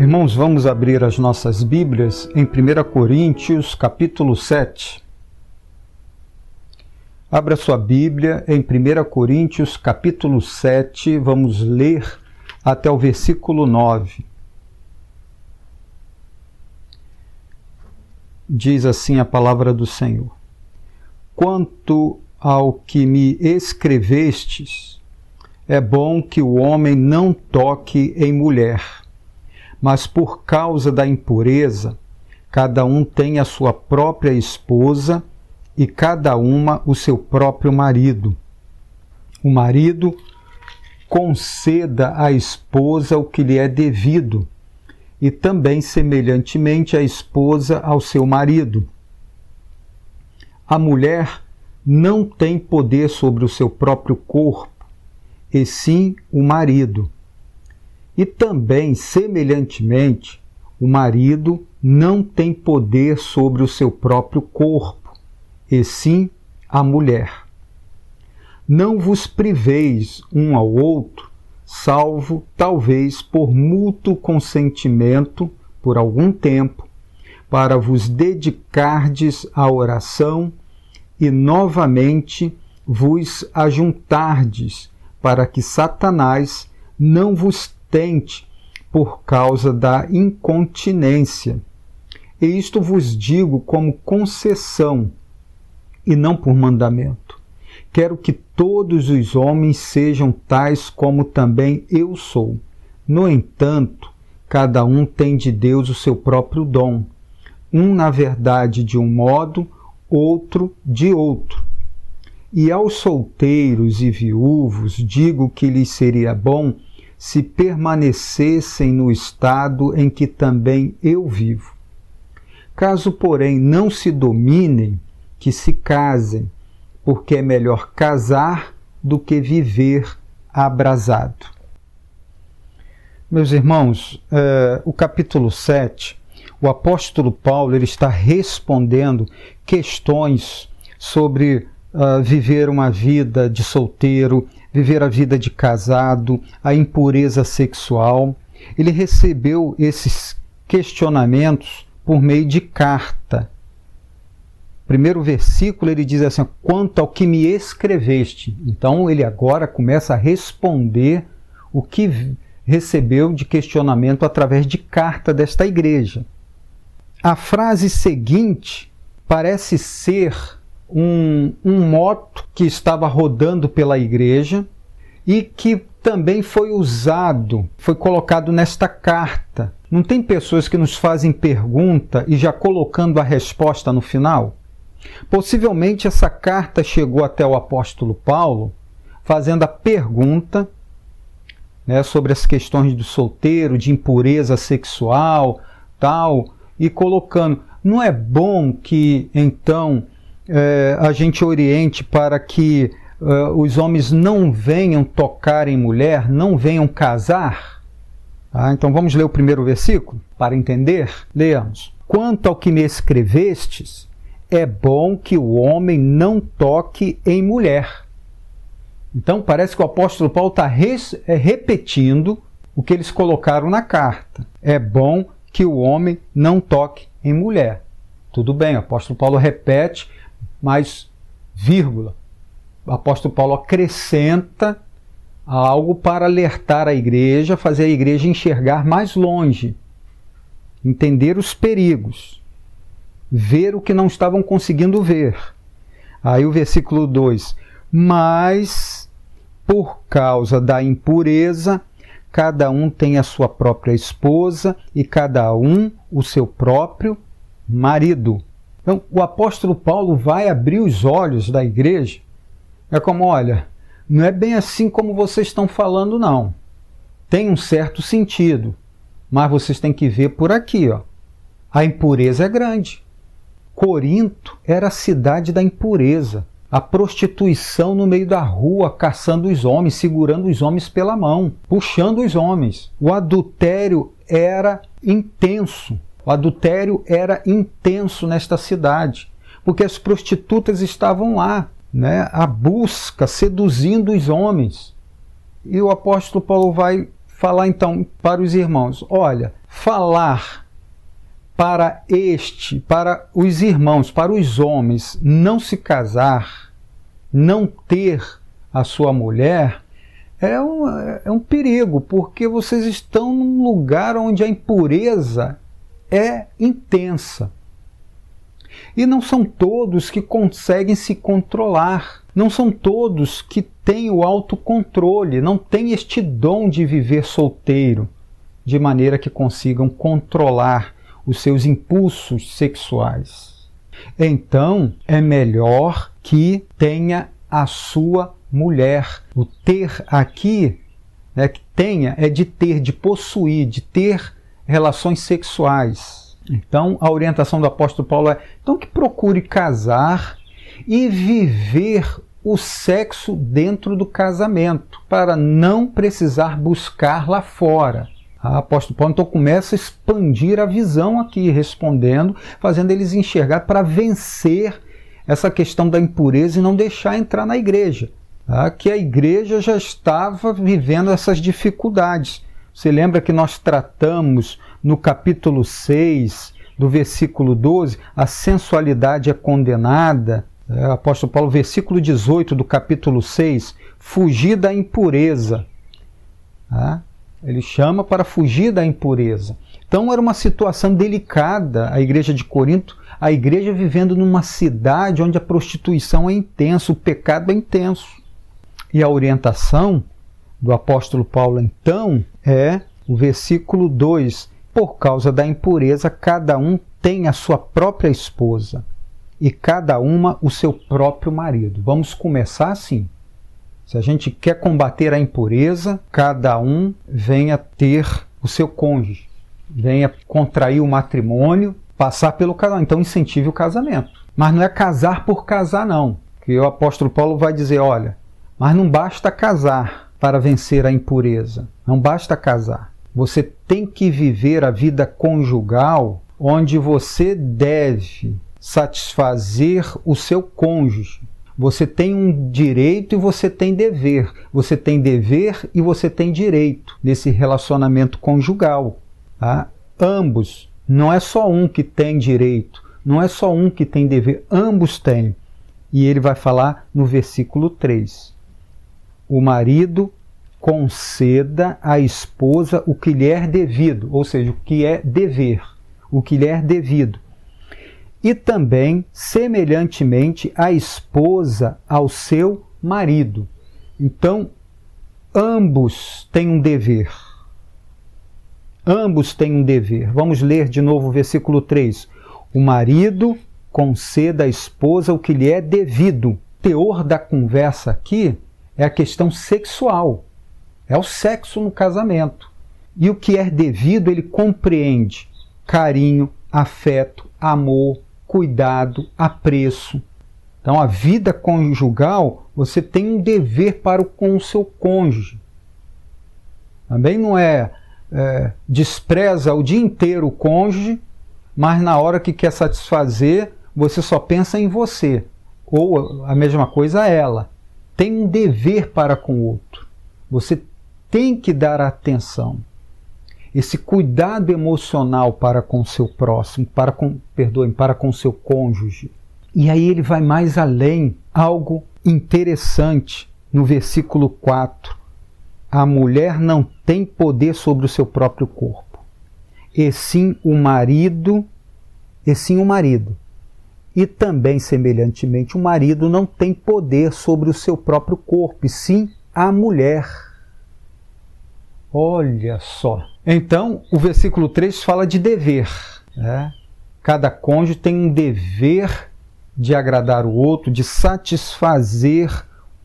Irmãos, vamos abrir as nossas Bíblias em 1 Coríntios, capítulo 7. Abra sua Bíblia em 1 Coríntios, capítulo 7, vamos ler até o versículo 9. Diz assim a palavra do Senhor: Quanto ao que me escrevestes, é bom que o homem não toque em mulher, mas por causa da impureza, cada um tem a sua própria esposa e cada uma o seu próprio marido. O marido conceda à esposa o que lhe é devido, e também, semelhantemente, a esposa ao seu marido. A mulher não tem poder sobre o seu próprio corpo, e sim o marido. E também, semelhantemente, o marido não tem poder sobre o seu próprio corpo e sim a mulher. Não vos priveis um ao outro, salvo talvez por mútuo consentimento por algum tempo, para vos dedicardes à oração e novamente vos ajuntardes, para que Satanás não vos tente por causa da incontinência. E isto vos digo como concessão, e não por mandamento. Quero que todos os homens sejam tais como também eu sou. No entanto, cada um tem de Deus o seu próprio dom, um na verdade de um modo, outro de outro. E aos solteiros e viúvos digo que lhes seria bom se permanecessem no estado em que também eu vivo. Caso, porém, não se dominem, que se casem, porque é melhor casar do que viver abrasado. Meus irmãos, uh, o capítulo 7, o apóstolo Paulo ele está respondendo questões sobre uh, viver uma vida de solteiro, viver a vida de casado, a impureza sexual. Ele recebeu esses questionamentos por meio de carta primeiro versículo ele diz assim: quanto ao que me escreveste. Então ele agora começa a responder o que recebeu de questionamento através de carta desta igreja. A frase seguinte parece ser um, um moto que estava rodando pela igreja e que também foi usado, foi colocado nesta carta. Não tem pessoas que nos fazem pergunta e já colocando a resposta no final? Possivelmente essa carta chegou até o apóstolo Paulo fazendo a pergunta né, sobre as questões do solteiro, de impureza sexual, tal, e colocando: não é bom que então é, a gente oriente para que é, os homens não venham tocar em mulher, não venham casar? Ah, então vamos ler o primeiro versículo para entender? Leamos. Quanto ao que me escrevestes, é bom que o homem não toque em mulher. Então parece que o apóstolo Paulo está é, repetindo o que eles colocaram na carta. É bom que o homem não toque em mulher. Tudo bem, o apóstolo Paulo repete, mas vírgula. O apóstolo Paulo acrescenta algo para alertar a igreja, fazer a igreja enxergar mais longe, entender os perigos ver o que não estavam conseguindo ver. Aí o versículo 2: Mas por causa da impureza, cada um tem a sua própria esposa e cada um o seu próprio marido. Então, o apóstolo Paulo vai abrir os olhos da igreja. É como, olha, não é bem assim como vocês estão falando, não. Tem um certo sentido, mas vocês têm que ver por aqui, ó. A impureza é grande. Corinto era a cidade da impureza, a prostituição no meio da rua, caçando os homens, segurando os homens pela mão, puxando os homens. O adultério era intenso. O adultério era intenso nesta cidade, porque as prostitutas estavam lá, né, a busca, seduzindo os homens. E o apóstolo Paulo vai falar então para os irmãos: olha, falar para este, para os irmãos, para os homens, não se casar, não ter a sua mulher, é um, é um perigo, porque vocês estão num lugar onde a impureza é intensa. E não são todos que conseguem se controlar, não são todos que têm o autocontrole, não têm este dom de viver solteiro, de maneira que consigam controlar os seus impulsos sexuais. Então, é melhor que tenha a sua mulher. O ter aqui, né, que tenha, é de ter, de possuir, de ter relações sexuais. Então, a orientação do apóstolo Paulo é: então que procure casar e viver o sexo dentro do casamento, para não precisar buscar lá fora. A apóstolo Paulo então começa a expandir a visão aqui, respondendo, fazendo eles enxergar para vencer essa questão da impureza e não deixar entrar na igreja. Tá? Que a igreja já estava vivendo essas dificuldades. Você lembra que nós tratamos no capítulo 6, do versículo 12, a sensualidade é condenada. É, apóstolo Paulo, versículo 18 do capítulo 6, fugir da impureza. Tá? Ele chama para fugir da impureza. Então era uma situação delicada a igreja de Corinto, a igreja vivendo numa cidade onde a prostituição é intensa, o pecado é intenso. E a orientação do apóstolo Paulo então é o versículo 2: Por causa da impureza, cada um tem a sua própria esposa e cada uma o seu próprio marido. Vamos começar assim. Se a gente quer combater a impureza, cada um venha ter o seu cônjuge, venha contrair o matrimônio, passar pelo casamento. Então incentive o casamento. Mas não é casar por casar, não. Que o apóstolo Paulo vai dizer: olha, mas não basta casar para vencer a impureza. Não basta casar. Você tem que viver a vida conjugal onde você deve satisfazer o seu cônjuge você tem um direito e você tem dever. Você tem dever e você tem direito nesse relacionamento conjugal. Tá? Ambos. Não é só um que tem direito, não é só um que tem dever, ambos têm. E ele vai falar no versículo 3. O marido conceda à esposa o que lhe é devido, ou seja, o que é dever, o que lhe é devido e também, semelhantemente, a esposa ao seu marido. Então, ambos têm um dever. Ambos têm um dever. Vamos ler de novo o versículo 3. O marido conceda à esposa o que lhe é devido. Teor da conversa aqui é a questão sexual. É o sexo no casamento. E o que é devido, ele compreende carinho, afeto, amor, cuidado, apreço. Então, a vida conjugal, você tem um dever para o, com o seu cônjuge. Também não é, é despreza o dia inteiro o cônjuge, mas na hora que quer satisfazer, você só pensa em você. Ou a mesma coisa ela. Tem um dever para com o outro. Você tem que dar atenção esse cuidado emocional para com seu próximo, para com, perdoem, para com seu cônjuge. E aí ele vai mais além, algo interessante no versículo 4. A mulher não tem poder sobre o seu próprio corpo, e sim o marido, e sim o marido. E também, semelhantemente, o marido não tem poder sobre o seu próprio corpo, e sim a mulher. Olha só. Então, o versículo 3 fala de dever. Né? Cada cônjuge tem um dever de agradar o outro, de satisfazer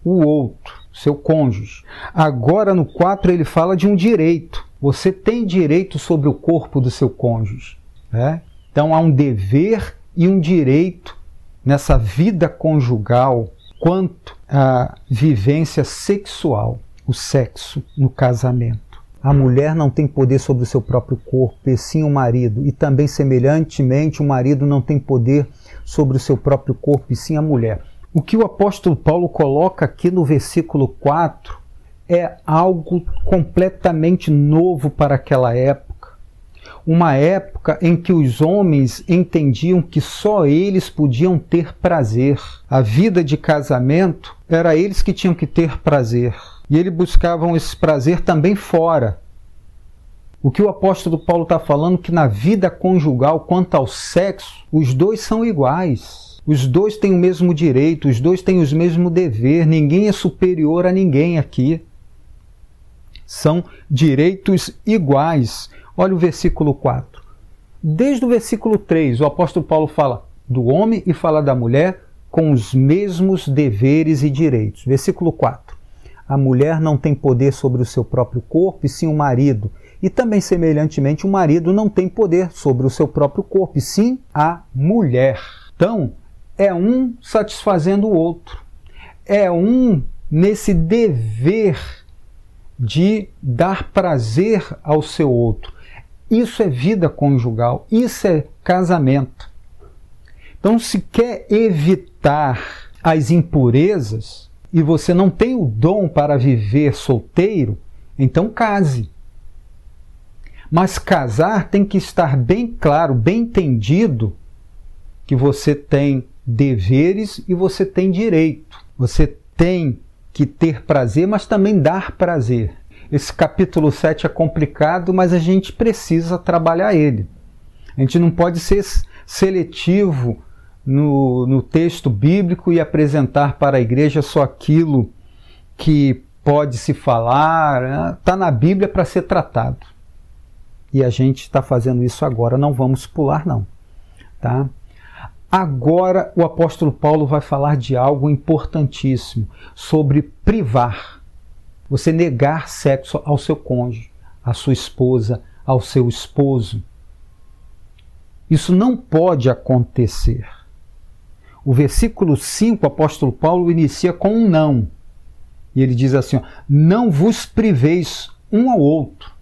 o outro, seu cônjuge. Agora, no 4, ele fala de um direito. Você tem direito sobre o corpo do seu cônjuge. Né? Então, há um dever e um direito nessa vida conjugal quanto à vivência sexual, o sexo no casamento. A mulher não tem poder sobre o seu próprio corpo, e sim o marido. E também, semelhantemente, o marido não tem poder sobre o seu próprio corpo, e sim a mulher. O que o apóstolo Paulo coloca aqui no versículo 4 é algo completamente novo para aquela época. Uma época em que os homens entendiam que só eles podiam ter prazer. A vida de casamento era eles que tinham que ter prazer. E eles buscavam esse prazer também fora. O que o apóstolo Paulo está falando que na vida conjugal, quanto ao sexo, os dois são iguais. Os dois têm o mesmo direito, os dois têm os mesmos dever, ninguém é superior a ninguém aqui. São direitos iguais. Olha o versículo 4. Desde o versículo 3, o apóstolo Paulo fala do homem e fala da mulher com os mesmos deveres e direitos. Versículo 4. A mulher não tem poder sobre o seu próprio corpo, e sim o marido e também, semelhantemente, o marido não tem poder sobre o seu próprio corpo, e sim a mulher. Então, é um satisfazendo o outro. É um nesse dever de dar prazer ao seu outro. Isso é vida conjugal, isso é casamento. Então, se quer evitar as impurezas e você não tem o dom para viver solteiro, então case. Mas casar tem que estar bem claro, bem entendido que você tem deveres e você tem direito. Você tem que ter prazer, mas também dar prazer. Esse capítulo 7 é complicado, mas a gente precisa trabalhar ele. A gente não pode ser seletivo no, no texto bíblico e apresentar para a igreja só aquilo que pode se falar. Está na Bíblia para ser tratado e a gente está fazendo isso agora, não vamos pular não, tá? Agora o apóstolo Paulo vai falar de algo importantíssimo, sobre privar. Você negar sexo ao seu cônjuge, à sua esposa, ao seu esposo. Isso não pode acontecer. O versículo 5, o apóstolo Paulo inicia com um não. E ele diz assim: ó, Não vos priveis um ao outro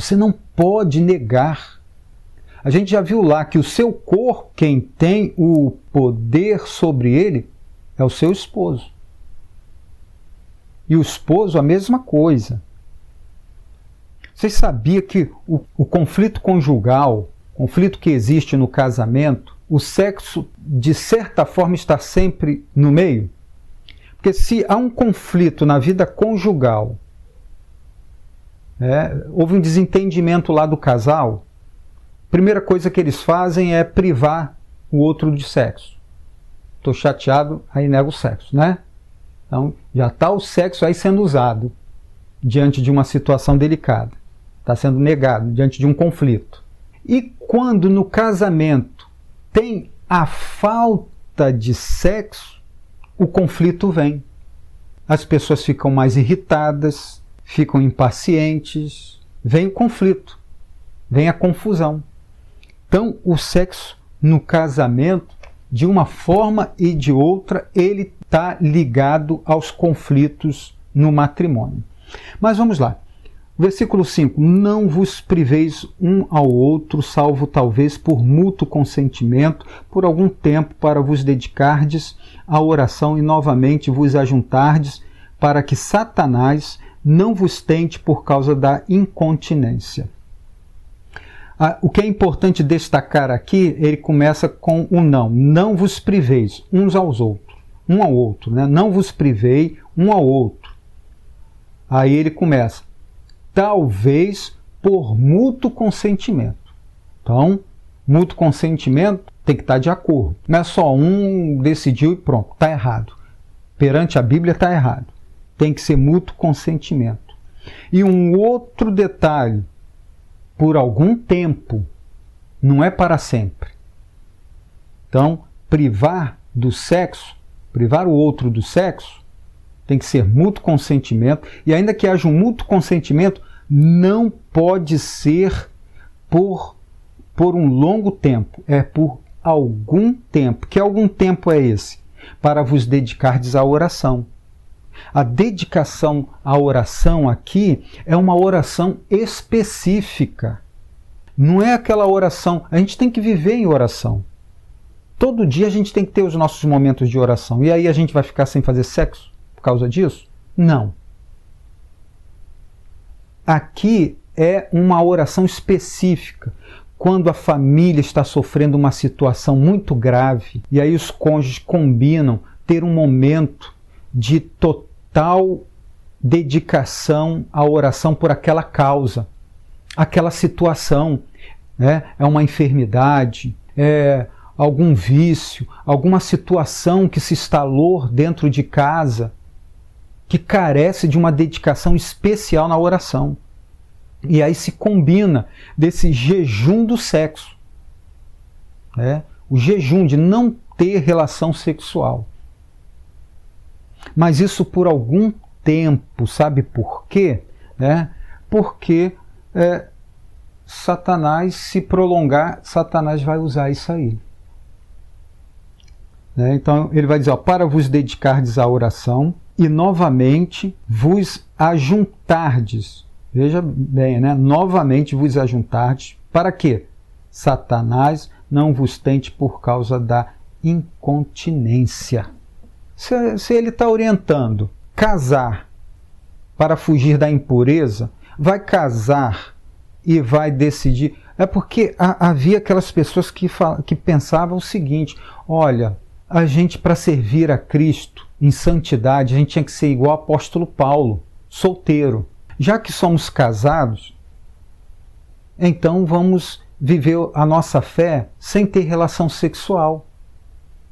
você não pode negar. A gente já viu lá que o seu corpo, quem tem o poder sobre ele, é o seu esposo. E o esposo, a mesma coisa. Você sabia que o, o conflito conjugal, conflito que existe no casamento, o sexo, de certa forma, está sempre no meio? Porque se há um conflito na vida conjugal é, houve um desentendimento lá do casal, primeira coisa que eles fazem é privar o outro de sexo. Estou chateado, aí nego o sexo, né? Então já está o sexo aí sendo usado diante de uma situação delicada. Está sendo negado diante de um conflito. E quando no casamento tem a falta de sexo, o conflito vem. As pessoas ficam mais irritadas, ficam impacientes, vem o conflito, vem a confusão. Então, o sexo no casamento, de uma forma e de outra, ele está ligado aos conflitos no matrimônio. Mas vamos lá. Versículo 5: Não vos priveis um ao outro, salvo talvez por mútuo consentimento, por algum tempo, para vos dedicardes à oração e novamente vos ajuntardes, para que Satanás não vos tente por causa da incontinência. Ah, o que é importante destacar aqui, ele começa com o não. Não vos priveis uns aos outros, um ao outro, né? Não vos privei um ao outro. Aí ele começa, talvez por mútuo consentimento. Então, mútuo consentimento tem que estar de acordo. Não é só um decidiu e pronto, está errado. Perante a Bíblia está errado tem que ser mútuo consentimento. E um outro detalhe: por algum tempo, não é para sempre. Então, privar do sexo, privar o outro do sexo, tem que ser mútuo consentimento, e ainda que haja um mútuo consentimento, não pode ser por, por um longo tempo, é por algum tempo. Que algum tempo é esse? Para vos dedicardes à oração. A dedicação à oração aqui é uma oração específica. Não é aquela oração. A gente tem que viver em oração. Todo dia a gente tem que ter os nossos momentos de oração. E aí a gente vai ficar sem fazer sexo por causa disso? Não. Aqui é uma oração específica. Quando a família está sofrendo uma situação muito grave e aí os cônjuges combinam ter um momento de total dedicação à oração por aquela causa, aquela situação. Né? É uma enfermidade, é algum vício, alguma situação que se instalou dentro de casa que carece de uma dedicação especial na oração. E aí se combina desse jejum do sexo. Né? O jejum de não ter relação sexual. Mas isso por algum tempo, sabe por quê? Né? Porque é, Satanás, se prolongar, Satanás vai usar isso aí. Né? Então ele vai dizer: ó, para vos dedicardes à oração e novamente vos ajuntardes. Veja bem, né? novamente vos ajuntardes. Para quê? Satanás não vos tente por causa da incontinência. Se, se ele está orientando casar para fugir da impureza, vai casar e vai decidir. É porque havia aquelas pessoas que, que pensavam o seguinte: olha, a gente, para servir a Cristo em santidade, a gente tinha que ser igual ao apóstolo Paulo, solteiro. Já que somos casados, então vamos viver a nossa fé sem ter relação sexual.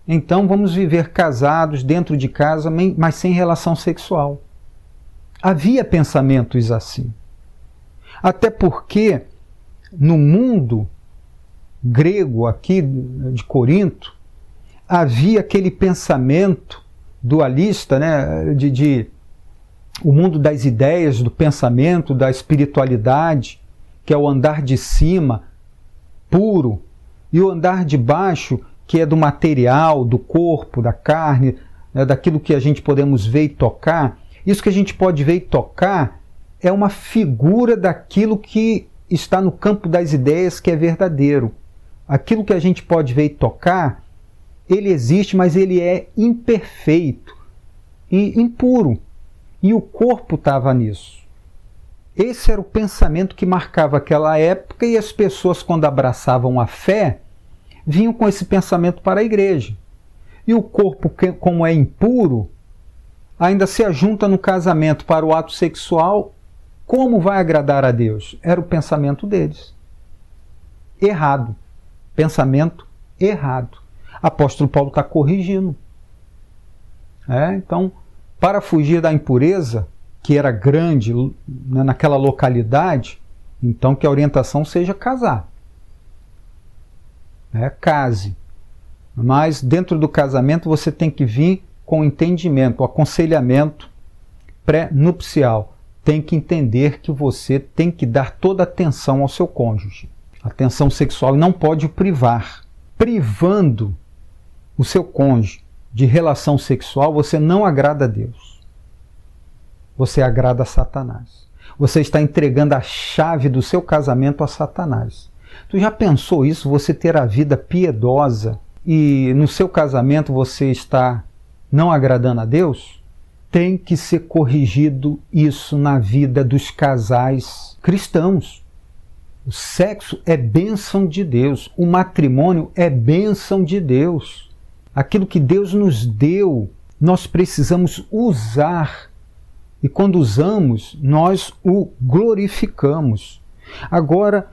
Então vamos viver casados dentro de casa, mas sem relação sexual. Havia pensamentos assim. Até porque no mundo grego aqui de Corinto, havia aquele pensamento dualista, né, de, de o mundo das ideias, do pensamento, da espiritualidade, que é o andar de cima, puro, e o andar de baixo, que é do material, do corpo, da carne, né, daquilo que a gente podemos ver e tocar. Isso que a gente pode ver e tocar é uma figura daquilo que está no campo das ideias que é verdadeiro. Aquilo que a gente pode ver e tocar ele existe, mas ele é imperfeito e impuro. E o corpo estava nisso. Esse era o pensamento que marcava aquela época, e as pessoas, quando abraçavam a fé, vinham com esse pensamento para a igreja. E o corpo, como é impuro, ainda se ajunta no casamento para o ato sexual. Como vai agradar a Deus? Era o pensamento deles. Errado. Pensamento errado apóstolo Paulo está corrigindo. É, então, para fugir da impureza, que era grande né, naquela localidade, então que a orientação seja casar. É, case. Mas dentro do casamento você tem que vir com entendimento, aconselhamento pré-nupcial. Tem que entender que você tem que dar toda atenção ao seu cônjuge. Atenção sexual não pode privar. Privando o seu cônjuge de relação sexual, você não agrada a Deus. Você agrada a Satanás. Você está entregando a chave do seu casamento a Satanás. Tu já pensou isso? Você ter a vida piedosa e no seu casamento você está não agradando a Deus? Tem que ser corrigido isso na vida dos casais cristãos. O sexo é bênção de Deus, o matrimônio é bênção de Deus. Aquilo que Deus nos deu, nós precisamos usar. E quando usamos, nós o glorificamos. Agora,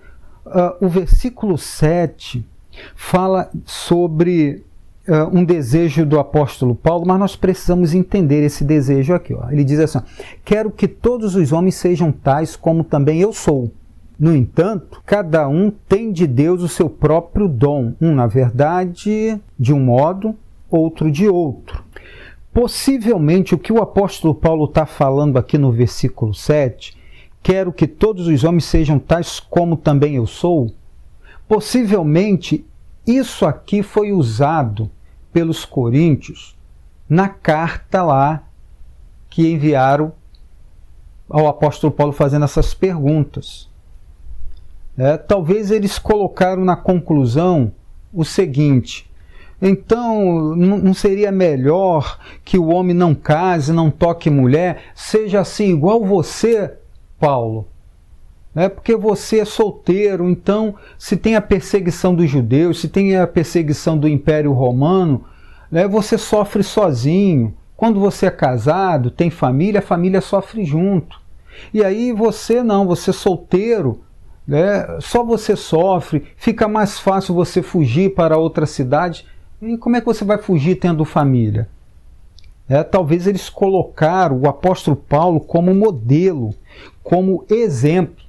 uh, o versículo 7 fala sobre uh, um desejo do apóstolo Paulo, mas nós precisamos entender esse desejo aqui. Ó. Ele diz assim: Quero que todos os homens sejam tais como também eu sou. No entanto, cada um tem de Deus o seu próprio dom, um na verdade de um modo, outro de outro. Possivelmente o que o apóstolo Paulo está falando aqui no versículo 7, quero que todos os homens sejam tais como também eu sou, possivelmente isso aqui foi usado pelos coríntios na carta lá que enviaram ao apóstolo Paulo fazendo essas perguntas. É, talvez eles colocaram na conclusão o seguinte: Então, não seria melhor que o homem não case, não toque mulher, seja assim igual você, Paulo? É porque você é solteiro, então se tem a perseguição dos judeus, se tem a perseguição do Império Romano, né, você sofre sozinho. Quando você é casado, tem família, a família sofre junto. E aí você não, você é solteiro, né, só você sofre, fica mais fácil você fugir para outra cidade. E como é que você vai fugir tendo família? É, talvez eles colocaram o apóstolo Paulo como modelo, como exemplo.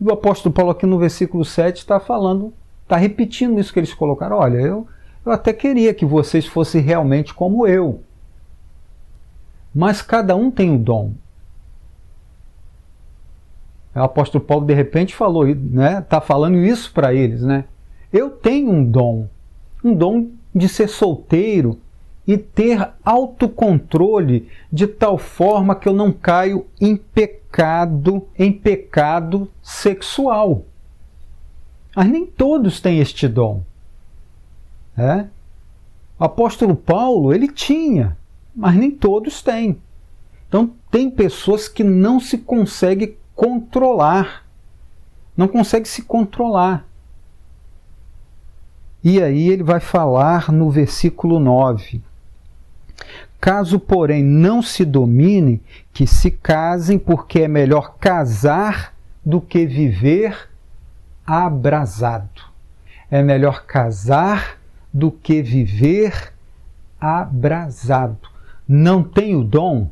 E o apóstolo Paulo aqui no versículo 7 está falando, está repetindo isso que eles colocaram. Olha, eu, eu até queria que vocês fossem realmente como eu. Mas cada um tem um dom. O apóstolo Paulo de repente falou, né? Está falando isso para eles, né? Eu tenho um dom, um dom de ser solteiro e ter autocontrole de tal forma que eu não caio em pecado, em pecado sexual. Mas nem todos têm este dom. É? O apóstolo Paulo, ele tinha, mas nem todos têm. Então, tem pessoas que não se conseguem controlar. Não consegue se controlar. E aí ele vai falar no versículo 9: Caso, porém, não se domine, que se casem, porque é melhor casar do que viver abrasado. É melhor casar do que viver abrasado. Não tem o dom?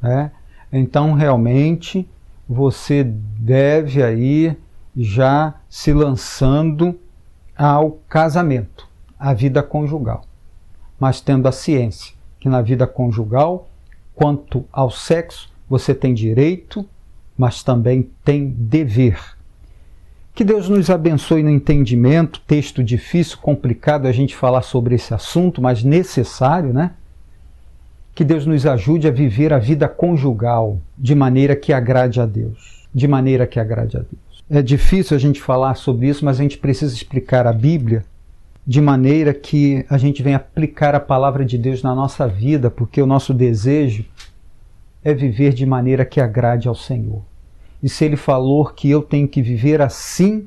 Né? Então, realmente, você deve aí já se lançando ao casamento, à vida conjugal. Mas tendo a ciência que na vida conjugal, quanto ao sexo, você tem direito, mas também tem dever. Que Deus nos abençoe no entendimento, texto difícil, complicado a gente falar sobre esse assunto, mas necessário, né? Que Deus nos ajude a viver a vida conjugal de maneira que agrade a Deus. De maneira que agrade a Deus. É difícil a gente falar sobre isso, mas a gente precisa explicar a Bíblia de maneira que a gente venha aplicar a palavra de Deus na nossa vida, porque o nosso desejo é viver de maneira que agrade ao Senhor. E se Ele falou que eu tenho que viver assim,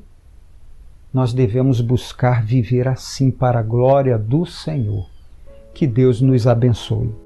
nós devemos buscar viver assim para a glória do Senhor. Que Deus nos abençoe.